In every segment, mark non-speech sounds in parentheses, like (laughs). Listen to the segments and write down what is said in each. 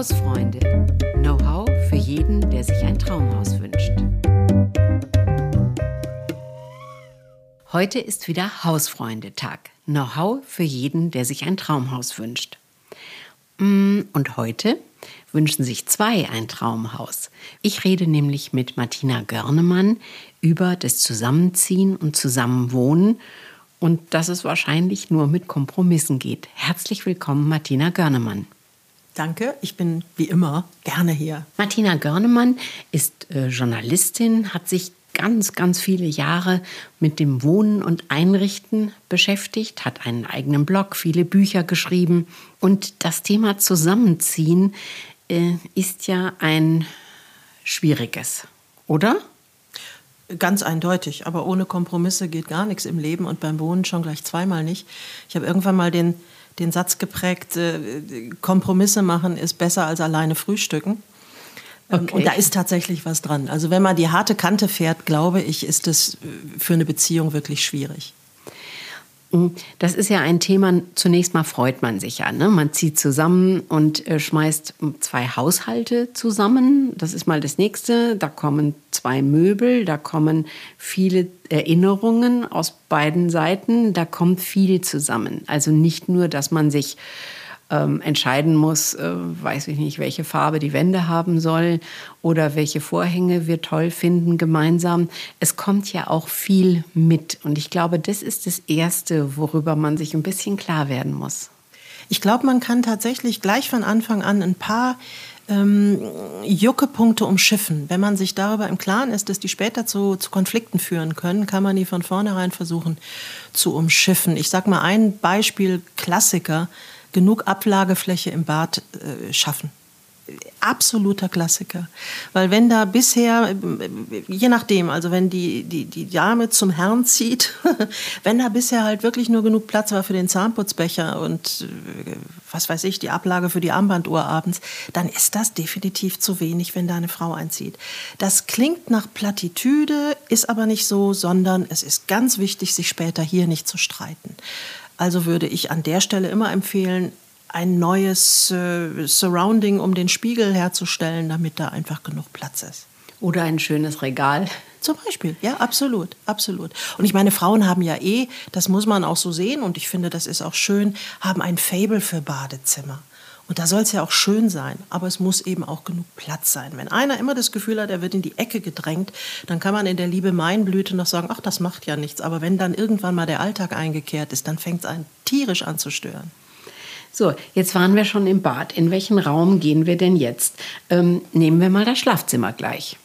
Hausfreunde. Know-how für jeden, der sich ein Traumhaus wünscht. Heute ist wieder Hausfreundetag. Know-how für jeden, der sich ein Traumhaus wünscht. Mm, und heute wünschen sich zwei ein Traumhaus. Ich rede nämlich mit Martina Görnemann über das Zusammenziehen und Zusammenwohnen und dass es wahrscheinlich nur mit Kompromissen geht. Herzlich willkommen, Martina Görnemann. Danke, ich bin wie immer gerne hier. Martina Görnemann ist äh, Journalistin, hat sich ganz, ganz viele Jahre mit dem Wohnen und Einrichten beschäftigt, hat einen eigenen Blog, viele Bücher geschrieben. Und das Thema Zusammenziehen äh, ist ja ein schwieriges, oder? Ganz eindeutig, aber ohne Kompromisse geht gar nichts im Leben und beim Wohnen schon gleich zweimal nicht. Ich habe irgendwann mal den, den Satz geprägt, äh, Kompromisse machen ist besser als alleine frühstücken. Ähm, okay. Und da ist tatsächlich was dran. Also wenn man die harte Kante fährt, glaube ich, ist es äh, für eine Beziehung wirklich schwierig. Mhm. Das ist ja ein Thema, zunächst mal freut man sich ja. Ne? Man zieht zusammen und äh, schmeißt zwei Haushalte zusammen. Das ist mal das Nächste. Da kommen zwei Möbel, da kommen viele Erinnerungen aus beiden Seiten. Da kommt viel zusammen. Also nicht nur, dass man sich ähm, entscheiden muss, äh, weiß ich nicht, welche Farbe die Wände haben soll oder welche Vorhänge wir toll finden gemeinsam. Es kommt ja auch viel mit. Und ich glaube, das ist das Erste, worüber man sich ein bisschen klar werden muss. Ich glaube, man kann tatsächlich gleich von Anfang an ein paar ähm, Juckepunkte umschiffen. Wenn man sich darüber im Klaren ist, dass die später zu, zu Konflikten führen können, kann man die von vornherein versuchen zu umschiffen. Ich sage mal ein Beispiel, Klassiker genug Ablagefläche im Bad äh, schaffen. Absoluter Klassiker. Weil wenn da bisher, je nachdem, also wenn die, die, die Dame zum Herrn zieht, (laughs) wenn da bisher halt wirklich nur genug Platz war für den Zahnputzbecher und äh, was weiß ich, die Ablage für die Armbanduhr abends, dann ist das definitiv zu wenig, wenn da eine Frau einzieht. Das klingt nach Plattitüde, ist aber nicht so, sondern es ist ganz wichtig, sich später hier nicht zu streiten. Also würde ich an der Stelle immer empfehlen, ein neues äh, Surrounding um den Spiegel herzustellen, damit da einfach genug Platz ist. Oder ein schönes Regal. Zum Beispiel, ja, absolut, absolut. Und ich meine, Frauen haben ja eh, das muss man auch so sehen und ich finde, das ist auch schön, haben ein Fable für Badezimmer. Und da soll es ja auch schön sein, aber es muss eben auch genug Platz sein. Wenn einer immer das Gefühl hat, er wird in die Ecke gedrängt, dann kann man in der Liebe Meinblüte noch sagen, ach, das macht ja nichts. Aber wenn dann irgendwann mal der Alltag eingekehrt ist, dann fängt es einen tierisch an zu stören. So, jetzt waren wir schon im Bad. In welchen Raum gehen wir denn jetzt? Ähm, nehmen wir mal das Schlafzimmer gleich.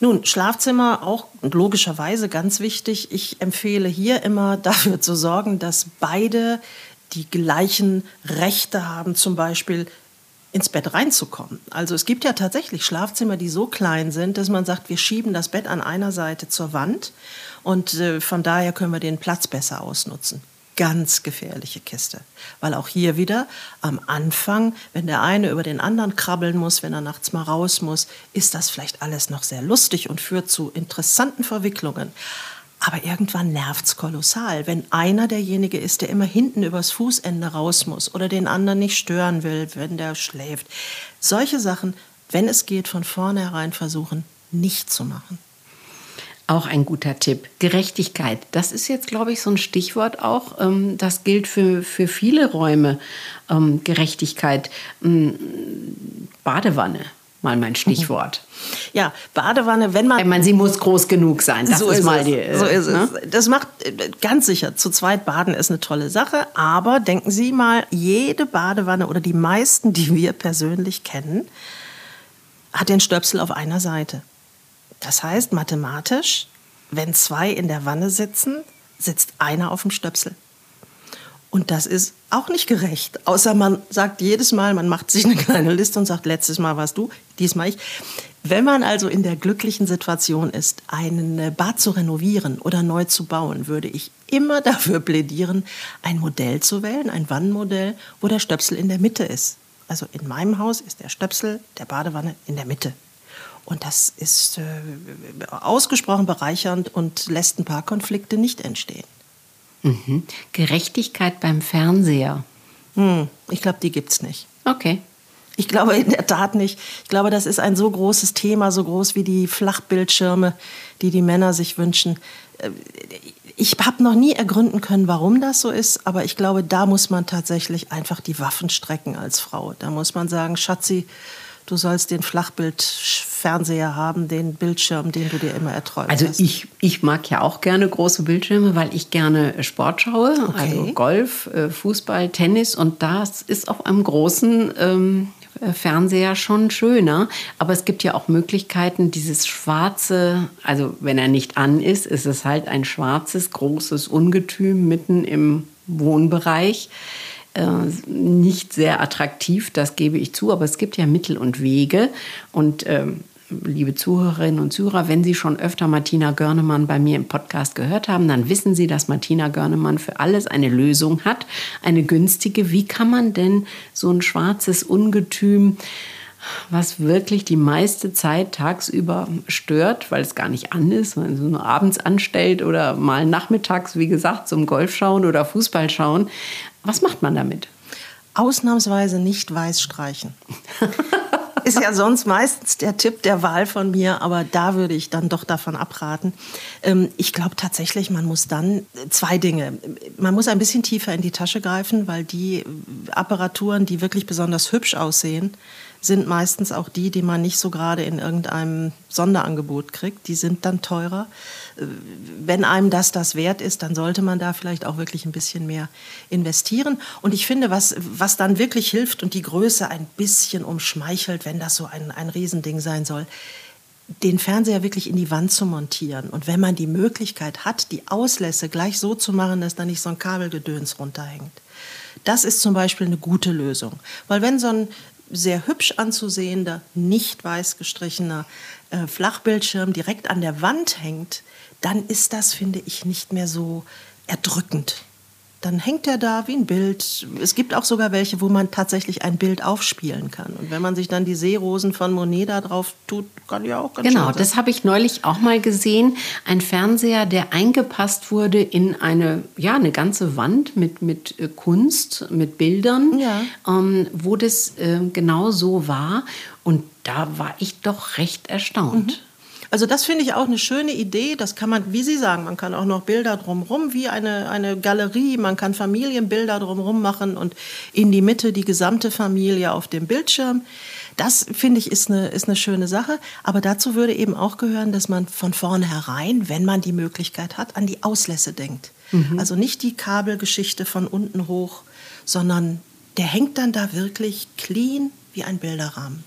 Nun, Schlafzimmer auch logischerweise ganz wichtig. Ich empfehle hier immer (laughs) dafür zu sorgen, dass beide die gleichen Rechte haben, zum Beispiel ins Bett reinzukommen. Also es gibt ja tatsächlich Schlafzimmer, die so klein sind, dass man sagt, wir schieben das Bett an einer Seite zur Wand und äh, von daher können wir den Platz besser ausnutzen. Ganz gefährliche Kiste, weil auch hier wieder am Anfang, wenn der eine über den anderen krabbeln muss, wenn er nachts mal raus muss, ist das vielleicht alles noch sehr lustig und führt zu interessanten Verwicklungen. Aber irgendwann nervt es kolossal, wenn einer derjenige ist, der immer hinten übers Fußende raus muss oder den anderen nicht stören will, wenn der schläft. Solche Sachen, wenn es geht, von vornherein versuchen, nicht zu machen. Auch ein guter Tipp. Gerechtigkeit. Das ist jetzt, glaube ich, so ein Stichwort auch. Ähm, das gilt für, für viele Räume. Ähm, Gerechtigkeit. Ähm, Badewanne mal mein Stichwort. Ja, Badewanne, wenn man. Ich meine, sie muss groß genug sein. Das so ist, mal die. So ist ne? es. Das macht ganz sicher. Zu zweit baden ist eine tolle Sache. Aber denken Sie mal, jede Badewanne oder die meisten, die wir persönlich kennen, hat den Stöpsel auf einer Seite. Das heißt, mathematisch, wenn zwei in der Wanne sitzen, sitzt einer auf dem Stöpsel. Und das ist auch nicht gerecht. Außer man sagt jedes Mal, man macht sich eine kleine Liste und sagt, letztes Mal warst du, diesmal ich. Wenn man also in der glücklichen Situation ist, einen Bad zu renovieren oder neu zu bauen, würde ich immer (laughs) dafür plädieren, ein Modell zu wählen, ein Wannenmodell, wo der Stöpsel in der Mitte ist. Also in meinem Haus ist der Stöpsel der Badewanne in der Mitte. Und das ist äh, ausgesprochen bereichernd und lässt ein paar Konflikte nicht entstehen. Mhm. Gerechtigkeit beim Fernseher. Hm, ich glaube, die gibt es nicht. Okay. Ich glaube in der Tat nicht. Ich glaube, das ist ein so großes Thema, so groß wie die Flachbildschirme, die die Männer sich wünschen. Äh, ich habe noch nie ergründen können, warum das so ist, aber ich glaube, da muss man tatsächlich einfach die Waffen strecken als Frau. Da muss man sagen, Schatzi, du sollst den Flachbildfernseher haben, den Bildschirm, den du dir immer erträumst. Also ich, ich mag ja auch gerne große Bildschirme, weil ich gerne Sport schaue, okay. also Golf, äh, Fußball, Tennis und das ist auf einem großen ähm, äh, Fernseher schon schöner. Aber es gibt ja auch Möglichkeiten, dieses schwarze, also wenn er nicht an ist, ist es halt ein schwarzes, großes Ungetüm mitten im Wohnbereich. Äh, nicht sehr attraktiv, das gebe ich zu, aber es gibt ja Mittel und Wege. Und ähm, liebe Zuhörerinnen und Zuhörer, wenn Sie schon öfter Martina Görnemann bei mir im Podcast gehört haben, dann wissen Sie, dass Martina Görnemann für alles eine Lösung hat, eine günstige. Wie kann man denn so ein schwarzes Ungetüm was wirklich die meiste Zeit tagsüber stört, weil es gar nicht an ist, weil es nur abends anstellt oder mal nachmittags, wie gesagt, zum Golf schauen oder Fußball schauen. Was macht man damit? Ausnahmsweise nicht weiß streichen. (laughs) ist ja sonst meistens der Tipp der Wahl von mir, aber da würde ich dann doch davon abraten. Ähm, ich glaube tatsächlich, man muss dann zwei Dinge. Man muss ein bisschen tiefer in die Tasche greifen, weil die Apparaturen, die wirklich besonders hübsch aussehen, sind meistens auch die, die man nicht so gerade in irgendeinem Sonderangebot kriegt. Die sind dann teurer. Äh, wenn einem das das wert ist, dann sollte man da vielleicht auch wirklich ein bisschen mehr investieren. Und ich finde, was, was dann wirklich hilft und die Größe ein bisschen umschmeichelt, wenn das so ein, ein Riesending sein soll, den Fernseher wirklich in die Wand zu montieren. Und wenn man die Möglichkeit hat, die Auslässe gleich so zu machen, dass da nicht so ein Kabelgedöns runterhängt. Das ist zum Beispiel eine gute Lösung. Weil wenn so ein, sehr hübsch anzusehender, nicht weiß gestrichener äh, Flachbildschirm direkt an der Wand hängt, dann ist das, finde ich, nicht mehr so erdrückend dann hängt er da wie ein Bild. Es gibt auch sogar welche, wo man tatsächlich ein Bild aufspielen kann. Und wenn man sich dann die Seerosen von Monet da drauf tut, kann ja auch ganz Genau, das habe ich neulich auch mal gesehen. Ein Fernseher, der eingepasst wurde in eine, ja, eine ganze Wand mit, mit äh, Kunst, mit Bildern, ja. ähm, wo das äh, genau so war. Und da war ich doch recht erstaunt. Mhm. Also das finde ich auch eine schöne Idee. Das kann man, wie Sie sagen, man kann auch noch Bilder drumherum, wie eine, eine Galerie. Man kann Familienbilder drumherum machen und in die Mitte die gesamte Familie auf dem Bildschirm. Das finde ich ist eine, ist eine schöne Sache. Aber dazu würde eben auch gehören, dass man von vornherein, wenn man die Möglichkeit hat, an die Auslässe denkt. Mhm. Also nicht die Kabelgeschichte von unten hoch, sondern der hängt dann da wirklich clean wie ein Bilderrahmen.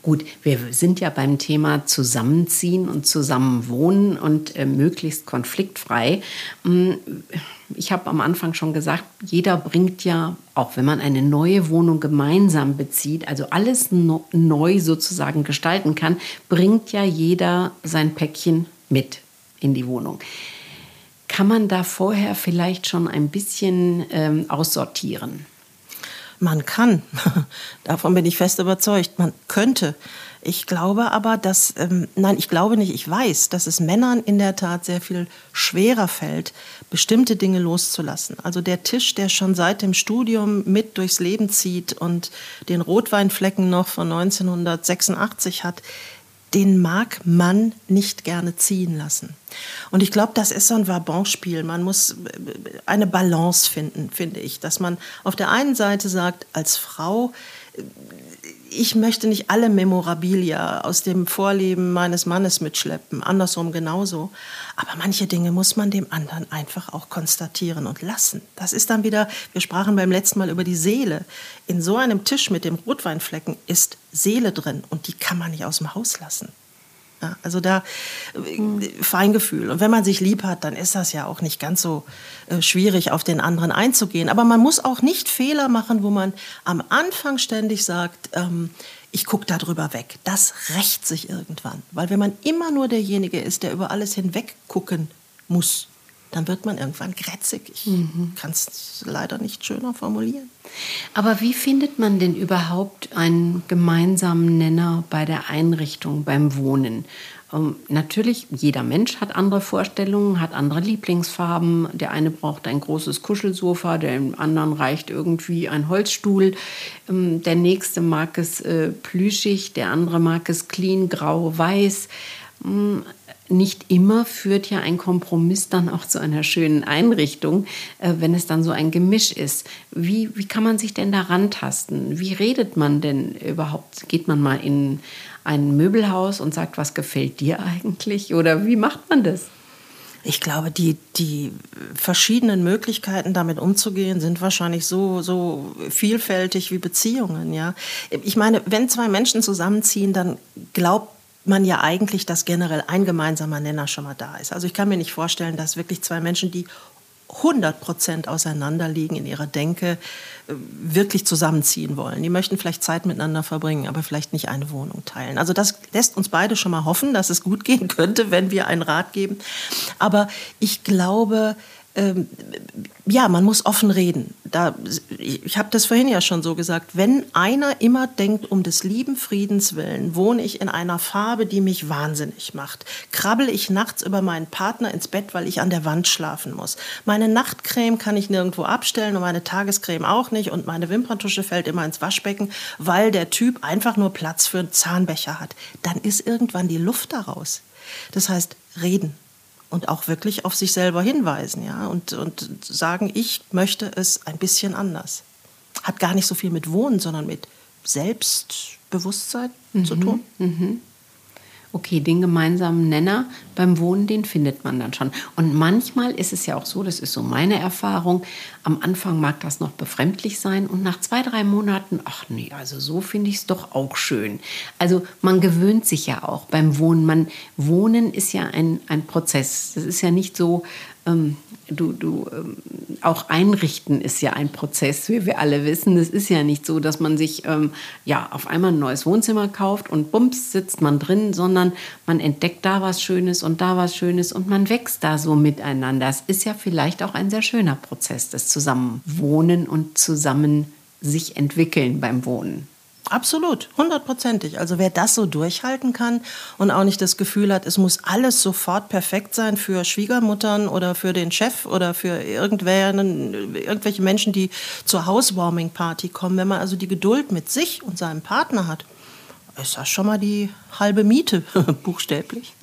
Gut, wir sind ja beim Thema Zusammenziehen und Zusammenwohnen und äh, möglichst konfliktfrei. Mm, ich habe am Anfang schon gesagt, jeder bringt ja, auch wenn man eine neue Wohnung gemeinsam bezieht, also alles no neu sozusagen gestalten kann, bringt ja jeder sein Päckchen mit in die Wohnung. Kann man da vorher vielleicht schon ein bisschen ähm, aussortieren? Man kann, (laughs) davon bin ich fest überzeugt, man könnte. Ich glaube aber, dass, ähm, nein, ich glaube nicht, ich weiß, dass es Männern in der Tat sehr viel schwerer fällt, bestimmte Dinge loszulassen. Also der Tisch, der schon seit dem Studium mit durchs Leben zieht und den Rotweinflecken noch von 1986 hat, den mag man nicht gerne ziehen lassen. Und ich glaube, das ist so ein Vabonspiel. Man muss äh, eine Balance finden, finde ich. Dass man auf der einen Seite sagt, als Frau, äh, ich möchte nicht alle Memorabilia aus dem Vorleben meines Mannes mitschleppen, andersrum genauso. Aber manche Dinge muss man dem anderen einfach auch konstatieren und lassen. Das ist dann wieder, wir sprachen beim letzten Mal über die Seele. In so einem Tisch mit dem Rotweinflecken ist Seele drin und die kann man nicht aus dem Haus lassen. Ja, also da mhm. Feingefühl. Und wenn man sich lieb hat, dann ist das ja auch nicht ganz so äh, schwierig, auf den anderen einzugehen. Aber man muss auch nicht Fehler machen, wo man am Anfang ständig sagt, ähm, ich gucke da drüber weg. Das rächt sich irgendwann. Weil wenn man immer nur derjenige ist, der über alles hinweg gucken muss, dann wird man irgendwann grätzig. Ich mhm. kann es leider nicht schöner formulieren. Aber wie findet man denn überhaupt einen gemeinsamen Nenner bei der Einrichtung, beim Wohnen? Ähm, natürlich, jeder Mensch hat andere Vorstellungen, hat andere Lieblingsfarben. Der eine braucht ein großes Kuschelsofa, dem anderen reicht irgendwie ein Holzstuhl. Ähm, der nächste mag es äh, plüschig, der andere mag es clean, grau, weiß. Ähm, nicht immer führt ja ein Kompromiss dann auch zu einer schönen Einrichtung, äh, wenn es dann so ein Gemisch ist. Wie, wie kann man sich denn daran tasten? Wie redet man denn überhaupt? Geht man mal in ein Möbelhaus und sagt, was gefällt dir eigentlich? Oder wie macht man das? Ich glaube, die, die verschiedenen Möglichkeiten, damit umzugehen, sind wahrscheinlich so, so vielfältig wie Beziehungen. Ja? Ich meine, wenn zwei Menschen zusammenziehen, dann glaubt man ja eigentlich, dass generell ein gemeinsamer Nenner schon mal da ist. Also ich kann mir nicht vorstellen, dass wirklich zwei Menschen, die 100 Prozent auseinanderliegen in ihrer Denke, äh, wirklich zusammenziehen wollen. Die möchten vielleicht Zeit miteinander verbringen, aber vielleicht nicht eine Wohnung teilen. Also das lässt uns beide schon mal hoffen, dass es gut gehen könnte, wenn wir einen Rat geben. Aber ich glaube, ähm, ja, man muss offen reden. Da, ich habe das vorhin ja schon so gesagt. Wenn einer immer denkt, um des lieben Friedens willen, wohne ich in einer Farbe, die mich wahnsinnig macht, krabbel ich nachts über meinen Partner ins Bett, weil ich an der Wand schlafen muss. Meine Nachtcreme kann ich nirgendwo abstellen und meine Tagescreme auch nicht und meine Wimperntusche fällt immer ins Waschbecken, weil der Typ einfach nur Platz für einen Zahnbecher hat. Dann ist irgendwann die Luft daraus. Das heißt, reden und auch wirklich auf sich selber hinweisen, ja, und, und sagen, ich möchte es ein bisschen anders. Hat gar nicht so viel mit Wohnen, sondern mit Selbstbewusstsein mhm. zu tun. Mhm okay, den gemeinsamen Nenner beim Wohnen, den findet man dann schon. Und manchmal ist es ja auch so, das ist so meine Erfahrung, am Anfang mag das noch befremdlich sein und nach zwei, drei Monaten, ach nee, also so finde ich es doch auch schön. Also man gewöhnt sich ja auch beim Wohnen. Man, Wohnen ist ja ein, ein Prozess. Das ist ja nicht so, ähm, du, du ähm, auch einrichten ist ja ein Prozess, wie wir alle wissen. Es ist ja nicht so, dass man sich ähm, ja auf einmal ein neues Wohnzimmer kauft und bums sitzt man drin, sondern man entdeckt da was Schönes und da was Schönes und man wächst da so miteinander. Es ist ja vielleicht auch ein sehr schöner Prozess, das Zusammenwohnen und zusammen sich entwickeln beim Wohnen. Absolut, hundertprozentig. Also wer das so durchhalten kann und auch nicht das Gefühl hat, es muss alles sofort perfekt sein für Schwiegermuttern oder für den Chef oder für irgendwelche Menschen, die zur Housewarming-Party kommen, wenn man also die Geduld mit sich und seinem Partner hat, ist das schon mal die halbe Miete, (laughs) buchstäblich.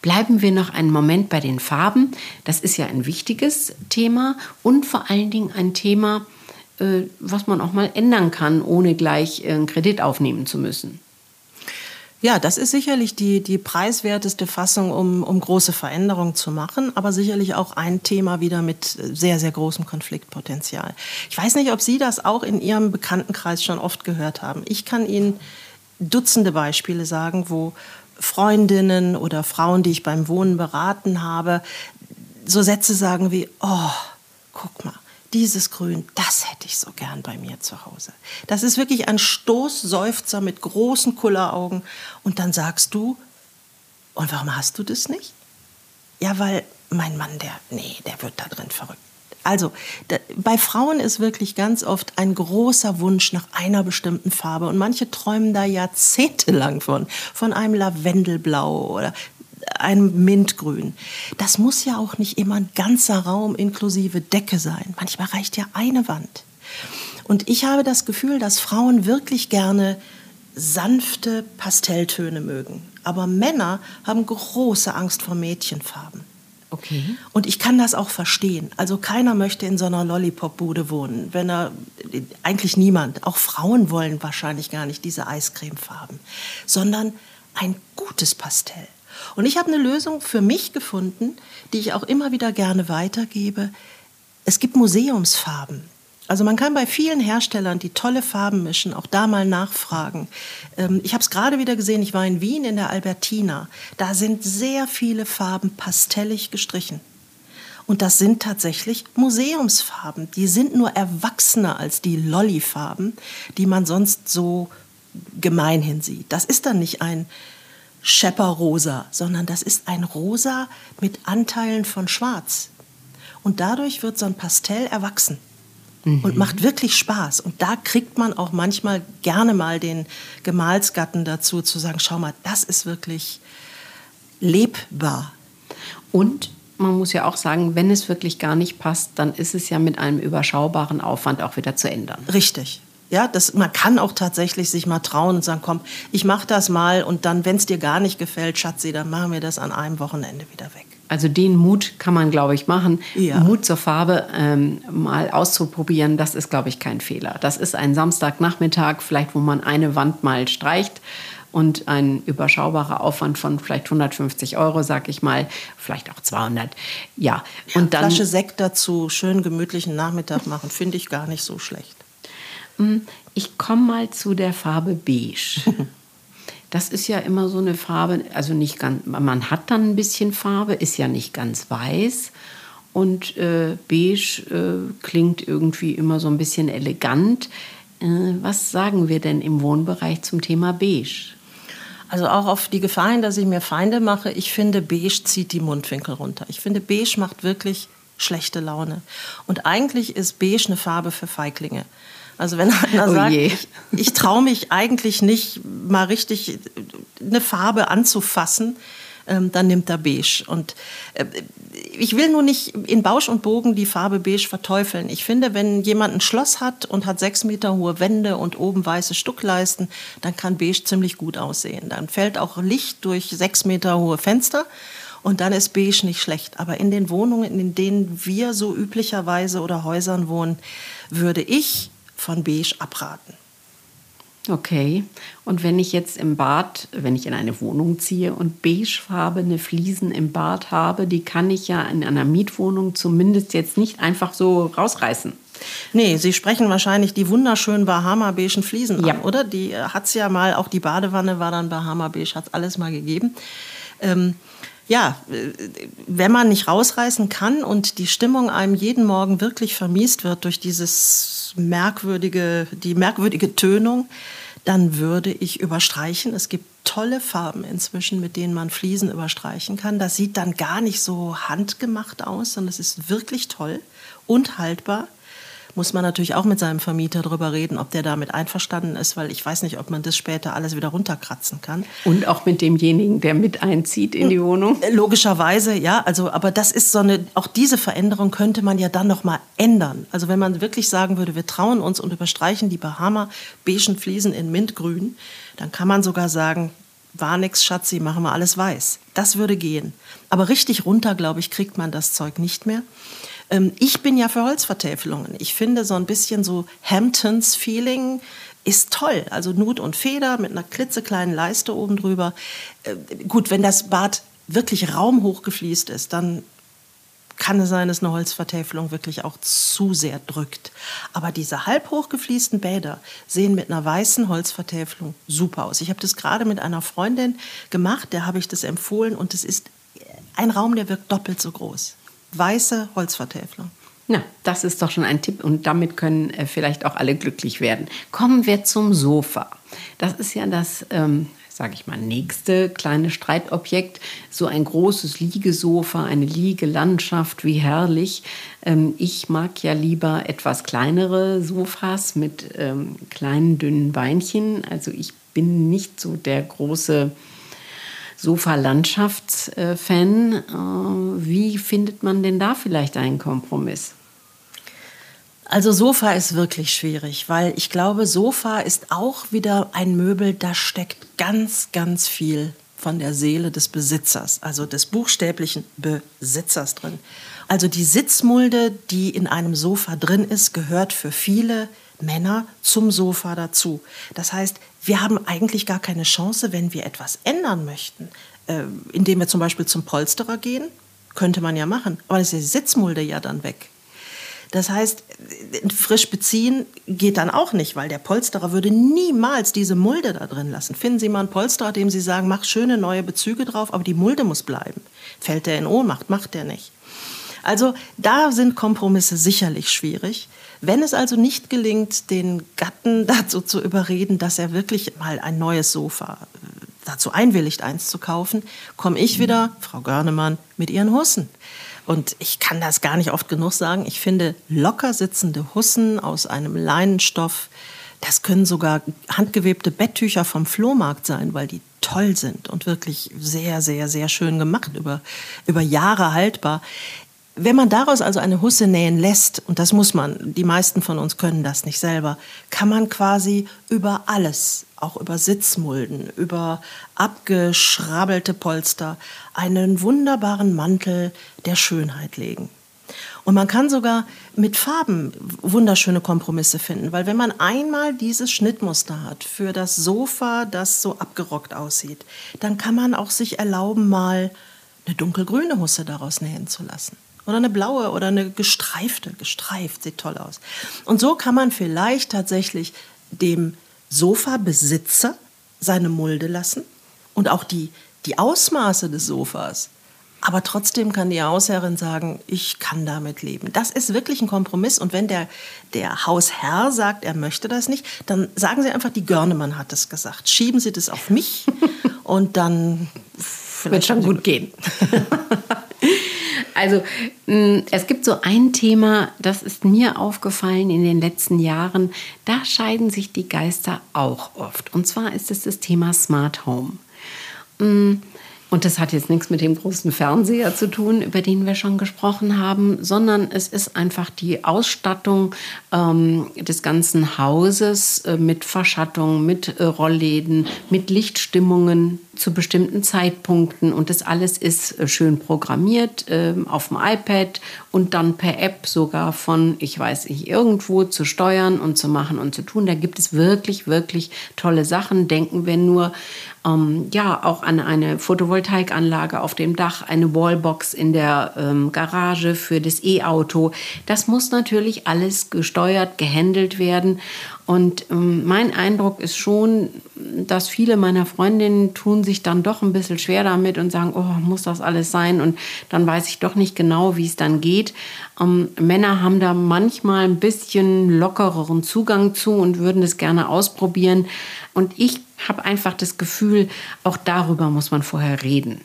Bleiben wir noch einen Moment bei den Farben. Das ist ja ein wichtiges Thema und vor allen Dingen ein Thema, was man auch mal ändern kann, ohne gleich äh, einen Kredit aufnehmen zu müssen. Ja, das ist sicherlich die, die preiswerteste Fassung, um, um große Veränderungen zu machen, aber sicherlich auch ein Thema wieder mit sehr, sehr großem Konfliktpotenzial. Ich weiß nicht, ob Sie das auch in Ihrem Bekanntenkreis schon oft gehört haben. Ich kann Ihnen Dutzende Beispiele sagen, wo Freundinnen oder Frauen, die ich beim Wohnen beraten habe, so Sätze sagen wie, oh, guck mal, dieses Grün, das hätte ich so gern bei mir zu Hause. Das ist wirklich ein Stoßseufzer mit großen Kulleraugen. Und dann sagst du, und warum hast du das nicht? Ja, weil mein Mann, der, nee, der wird da drin verrückt. Also, da, bei Frauen ist wirklich ganz oft ein großer Wunsch nach einer bestimmten Farbe und manche träumen da jahrzehntelang von, von einem Lavendelblau oder einem Mintgrün. Das muss ja auch nicht immer ein ganzer Raum inklusive Decke sein. Manchmal reicht ja eine Wand. Und ich habe das Gefühl, dass Frauen wirklich gerne sanfte Pastelltöne mögen. Aber Männer haben große Angst vor Mädchenfarben. Okay. Und ich kann das auch verstehen. Also keiner möchte in so einer Lollipop-Bude wohnen. Wenn er, eigentlich niemand. Auch Frauen wollen wahrscheinlich gar nicht diese Eiscremefarben. Sondern ein gutes Pastell. Und ich habe eine Lösung für mich gefunden, die ich auch immer wieder gerne weitergebe. Es gibt Museumsfarben. Also man kann bei vielen Herstellern, die tolle Farben mischen, auch da mal nachfragen. Ähm, ich habe es gerade wieder gesehen, ich war in Wien in der Albertina. Da sind sehr viele Farben pastellig gestrichen. Und das sind tatsächlich Museumsfarben. Die sind nur erwachsener als die Lollifarben, die man sonst so gemeinhin sieht. Das ist dann nicht ein Schepperrosa, sondern das ist ein Rosa mit Anteilen von Schwarz. Und dadurch wird so ein Pastell erwachsen mhm. und macht wirklich Spaß. Und da kriegt man auch manchmal gerne mal den Gemahlsgatten dazu zu sagen, schau mal, das ist wirklich lebbar. Und man muss ja auch sagen, wenn es wirklich gar nicht passt, dann ist es ja mit einem überschaubaren Aufwand auch wieder zu ändern. Richtig. Ja, das, man kann auch tatsächlich sich mal trauen und sagen, komm, ich mache das mal und dann, wenn es dir gar nicht gefällt, Schatzi, dann machen wir das an einem Wochenende wieder weg. Also den Mut kann man, glaube ich, machen. Ja. Mut zur Farbe ähm, mal auszuprobieren, das ist, glaube ich, kein Fehler. Das ist ein Samstagnachmittag, vielleicht, wo man eine Wand mal streicht und ein überschaubarer Aufwand von vielleicht 150 Euro, sag ich mal, vielleicht auch 200. Ja, und dann Flasche Sekt dazu, schön gemütlichen Nachmittag machen, finde ich gar nicht so schlecht. Mm, ich komme mal zu der Farbe Beige. (laughs) Das ist ja immer so eine Farbe, also nicht ganz, man hat dann ein bisschen Farbe, ist ja nicht ganz weiß. Und äh, beige äh, klingt irgendwie immer so ein bisschen elegant. Äh, was sagen wir denn im Wohnbereich zum Thema beige? Also auch auf die Gefahr hin, dass ich mir Feinde mache, ich finde, beige zieht die Mundwinkel runter. Ich finde, beige macht wirklich schlechte Laune. Und eigentlich ist beige eine Farbe für Feiglinge. Also wenn (laughs) einer oh sagt, ich, ich traue mich eigentlich nicht mal richtig eine Farbe anzufassen, ähm, dann nimmt er beige. Und äh, ich will nur nicht in Bausch und Bogen die Farbe beige verteufeln. Ich finde, wenn jemand ein Schloss hat und hat sechs Meter hohe Wände und oben weiße Stuckleisten, dann kann beige ziemlich gut aussehen. Dann fällt auch Licht durch sechs Meter hohe Fenster. Und dann ist beige nicht schlecht. Aber in den Wohnungen, in denen wir so üblicherweise oder Häusern wohnen, würde ich von beige abraten. Okay. Und wenn ich jetzt im Bad, wenn ich in eine Wohnung ziehe und beigefarbene Fliesen im Bad habe, die kann ich ja in einer Mietwohnung zumindest jetzt nicht einfach so rausreißen. Nee, Sie sprechen wahrscheinlich die wunderschönen Bahama-beigen Fliesen ja. an, oder? Die äh, hat es ja mal, auch die Badewanne war dann Bahama-beige, hat es alles mal gegeben. Ähm, ja, wenn man nicht rausreißen kann und die Stimmung einem jeden Morgen wirklich vermiest wird durch dieses merkwürdige, die merkwürdige Tönung, dann würde ich überstreichen. Es gibt tolle Farben inzwischen, mit denen man Fliesen überstreichen kann. Das sieht dann gar nicht so handgemacht aus, sondern es ist wirklich toll und haltbar muss man natürlich auch mit seinem Vermieter darüber reden, ob der damit einverstanden ist, weil ich weiß nicht, ob man das später alles wieder runterkratzen kann. Und auch mit demjenigen, der mit einzieht in die Wohnung? Äh, logischerweise, ja. Also, aber das ist so eine, auch diese Veränderung könnte man ja dann noch mal ändern. Also wenn man wirklich sagen würde, wir trauen uns und überstreichen die Bahama beigen Fliesen in Mintgrün, dann kann man sogar sagen, war nix, Schatzi, machen wir alles weiß. Das würde gehen. Aber richtig runter, glaube ich, kriegt man das Zeug nicht mehr. Ähm, ich bin ja für Holzvertäfelungen. Ich finde so ein bisschen so Hamptons-Feeling ist toll. Also Nut und Feder mit einer klitzekleinen Leiste oben drüber. Äh, gut, wenn das Bad wirklich raumhoch gefliest ist, dann kann es sein, dass eine Holzvertäfelung wirklich auch zu sehr drückt. Aber diese halb hochgefliesten Bäder sehen mit einer weißen Holzvertäfelung super aus. Ich habe das gerade mit einer Freundin gemacht, der habe ich das empfohlen und es ist ein Raum, der wirkt doppelt so groß weiße Holzvertäfelung. Na, das ist doch schon ein Tipp und damit können äh, vielleicht auch alle glücklich werden. Kommen wir zum Sofa. Das ist ja das, ähm, sage ich mal, nächste kleine Streitobjekt. So ein großes Liegesofa, eine Liegelandschaft, wie herrlich. Ähm, ich mag ja lieber etwas kleinere Sofas mit ähm, kleinen, dünnen Beinchen. Also ich bin nicht so der große Sofa-Landschaftsfan. Äh, wie findet man denn da vielleicht einen Kompromiss? Also Sofa ist wirklich schwierig, weil ich glaube, Sofa ist auch wieder ein Möbel, da steckt ganz, ganz viel von der Seele des Besitzers, also des buchstäblichen Besitzers drin. Also die Sitzmulde, die in einem Sofa drin ist, gehört für viele Männer zum Sofa dazu. Das heißt, wir haben eigentlich gar keine Chance, wenn wir etwas ändern möchten, äh, indem wir zum Beispiel zum Polsterer gehen, könnte man ja machen, aber dann ist die Sitzmulde ja dann weg. Das heißt, frisch beziehen geht dann auch nicht, weil der Polsterer würde niemals diese Mulde da drin lassen. Finden Sie mal einen Polsterer, dem Sie sagen, mach schöne neue Bezüge drauf, aber die Mulde muss bleiben. Fällt der in Ohnmacht, macht der nicht. Also da sind Kompromisse sicherlich schwierig. Wenn es also nicht gelingt, den Gatten (laughs) dazu zu überreden, dass er wirklich mal ein neues Sofa äh, dazu einwilligt, eins zu kaufen, komme ich wieder, Frau Görnemann, mit ihren Hussen. Und ich kann das gar nicht oft genug sagen. Ich finde locker sitzende Hussen aus einem Leinenstoff, Das können sogar handgewebte Betttücher vom Flohmarkt sein, weil die toll sind und wirklich sehr, sehr, sehr schön gemacht, über, über Jahre haltbar. Wenn man daraus also eine Husse nähen lässt, und das muss man, die meisten von uns können das nicht selber, kann man quasi über alles, auch über Sitzmulden, über abgeschrabbelte Polster, einen wunderbaren Mantel der Schönheit legen. Und man kann sogar mit Farben wunderschöne Kompromisse finden, weil wenn man einmal dieses Schnittmuster hat für das Sofa, das so abgerockt aussieht, dann kann man auch sich erlauben, mal eine dunkelgrüne Husse daraus nähen zu lassen. Oder eine blaue oder eine gestreifte. Gestreift sieht toll aus. Und so kann man vielleicht tatsächlich dem Sofabesitzer seine Mulde lassen und auch die, die Ausmaße des Sofas aber trotzdem kann die Hausherrin sagen, ich kann damit leben. Das ist wirklich ein Kompromiss. Und wenn der, der Hausherr sagt, er möchte das nicht, dann sagen Sie einfach, die Görnemann hat es gesagt. Schieben Sie das auf mich (laughs) und dann wird schon gut gehen. (laughs) Also mm, es gibt so ein Thema, das ist mir aufgefallen in den letzten Jahren. Da scheiden sich die Geister auch oft. Und zwar ist es das Thema Smart Home. Und das hat jetzt nichts mit dem großen Fernseher zu tun, über den wir schon gesprochen haben, sondern es ist einfach die Ausstattung ähm, des ganzen Hauses äh, mit Verschattung, mit äh, Rollläden, mit Lichtstimmungen zu bestimmten Zeitpunkten. Und das alles ist äh, schön programmiert äh, auf dem iPad und dann per App sogar von, ich weiß nicht, irgendwo zu steuern und zu machen und zu tun. Da gibt es wirklich, wirklich tolle Sachen. Denken wir nur ähm, ja auch an eine Photovoltaikanlage auf dem Dach, eine Wallbox in der ähm, Garage für das E-Auto. Das muss natürlich alles gesteuert, gehandelt werden. Und ähm, mein Eindruck ist schon, dass viele meiner Freundinnen tun sich dann doch ein bisschen schwer damit und sagen, oh, muss das alles sein? Und dann weiß ich doch nicht genau, wie es dann geht. Ähm, Männer haben da manchmal ein bisschen lockereren Zugang zu und würden es gerne ausprobieren. Und ich habe einfach das Gefühl, auch darüber muss man vorher reden.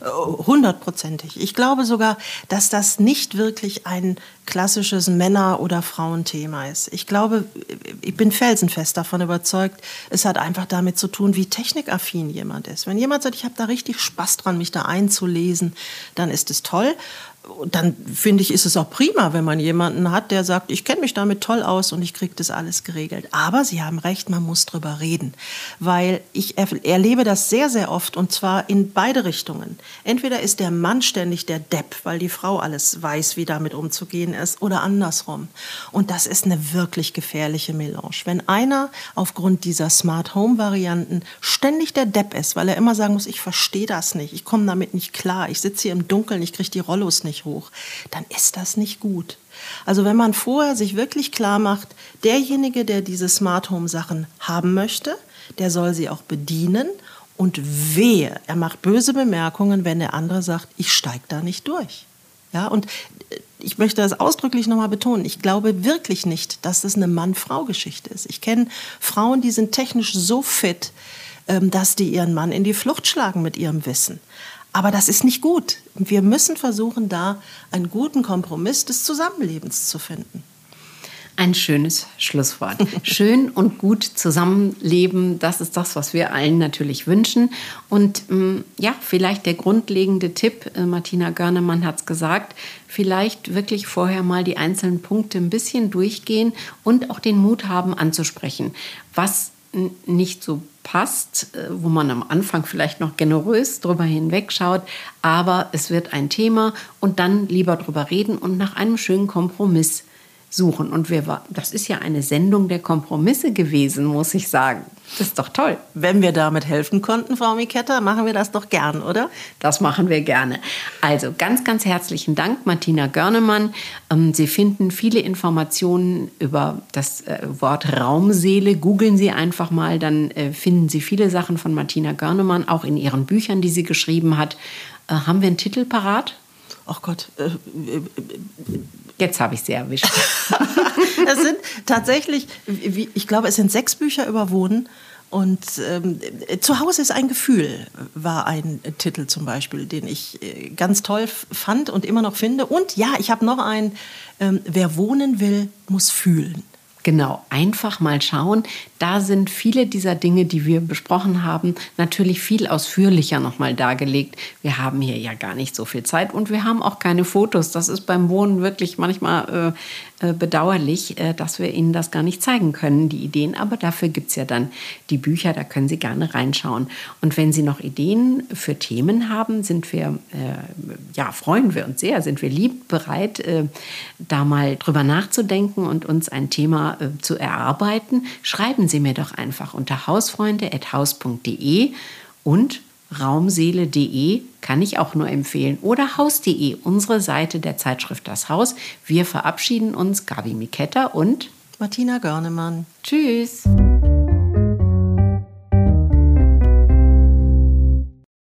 Hundertprozentig. Ich glaube sogar, dass das nicht wirklich ein klassisches Männer- oder Frauenthema ist. Ich glaube, ich bin felsenfest davon überzeugt, es hat einfach damit zu tun, wie technikaffin jemand ist. Wenn jemand sagt, ich habe da richtig Spaß dran, mich da einzulesen, dann ist es toll dann finde ich, ist es auch prima, wenn man jemanden hat, der sagt, ich kenne mich damit toll aus und ich kriege das alles geregelt. Aber Sie haben recht, man muss drüber reden, weil ich erlebe das sehr, sehr oft und zwar in beide Richtungen. Entweder ist der Mann ständig der Depp, weil die Frau alles weiß, wie damit umzugehen ist, oder andersrum. Und das ist eine wirklich gefährliche Melange. Wenn einer aufgrund dieser Smart Home Varianten ständig der Depp ist, weil er immer sagen muss, ich verstehe das nicht, ich komme damit nicht klar, ich sitze hier im Dunkeln, ich kriege die Rollos nicht nicht hoch, dann ist das nicht gut. Also wenn man vorher sich wirklich klar macht, derjenige, der diese Smart Home Sachen haben möchte, der soll sie auch bedienen und wehe, er macht böse Bemerkungen, wenn der andere sagt, ich steige da nicht durch. Ja, und äh, ich möchte das ausdrücklich nochmal betonen. Ich glaube wirklich nicht, dass das eine Mann-Frau-Geschichte ist. Ich kenne Frauen, die sind technisch so fit, ähm, dass die ihren Mann in die Flucht schlagen mit ihrem Wissen. Aber das ist nicht gut. Wir müssen versuchen, da einen guten Kompromiss des Zusammenlebens zu finden. Ein schönes Schlusswort. (laughs) Schön und gut zusammenleben, das ist das, was wir allen natürlich wünschen. Und ähm, ja, vielleicht der grundlegende Tipp, äh, Martina Görnemann hat es gesagt, vielleicht wirklich vorher mal die einzelnen Punkte ein bisschen durchgehen und auch den Mut haben anzusprechen, was nicht so passt, äh, wo man am Anfang vielleicht noch generös drüber hinwegschaut, aber es wird ein Thema und dann lieber drüber reden und nach einem schönen Kompromiss suchen. Und wir, das ist ja eine Sendung der Kompromisse gewesen, muss ich sagen. Das ist doch toll. Wenn wir damit helfen konnten, Frau Miketta, machen wir das doch gern, oder? Das machen wir gerne. Also ganz, ganz herzlichen Dank, Martina Görnemann. Ähm, Sie finden viele Informationen über das äh, Wort Raumseele. Googeln Sie einfach mal, dann äh, finden Sie viele Sachen von Martina Görnemann, auch in ihren Büchern, die sie geschrieben hat. Äh, haben wir einen Titel parat? Ach Gott, Jetzt habe ich sie erwischt. (laughs) es sind tatsächlich, ich glaube, es sind sechs Bücher über Wohnen. Und ähm, zu Hause ist ein Gefühl, war ein Titel zum Beispiel, den ich äh, ganz toll fand und immer noch finde. Und ja, ich habe noch einen, ähm, wer wohnen will, muss fühlen. Genau, einfach mal schauen. Da sind viele dieser Dinge, die wir besprochen haben, natürlich viel ausführlicher nochmal dargelegt. Wir haben hier ja gar nicht so viel Zeit und wir haben auch keine Fotos. Das ist beim Wohnen wirklich manchmal äh, bedauerlich, äh, dass wir Ihnen das gar nicht zeigen können, die Ideen. Aber dafür gibt es ja dann die Bücher, da können Sie gerne reinschauen. Und wenn Sie noch Ideen für Themen haben, sind wir, äh, ja, freuen wir uns sehr, sind wir lieb bereit, äh, da mal drüber nachzudenken und uns ein Thema äh, zu erarbeiten, schreiben Sie mir doch einfach unter hausfreunde.haus.de und raumseele.de kann ich auch nur empfehlen oder haus.de, unsere Seite der Zeitschrift Das Haus. Wir verabschieden uns, Gabi Miketta und Martina Görnemann. Tschüss.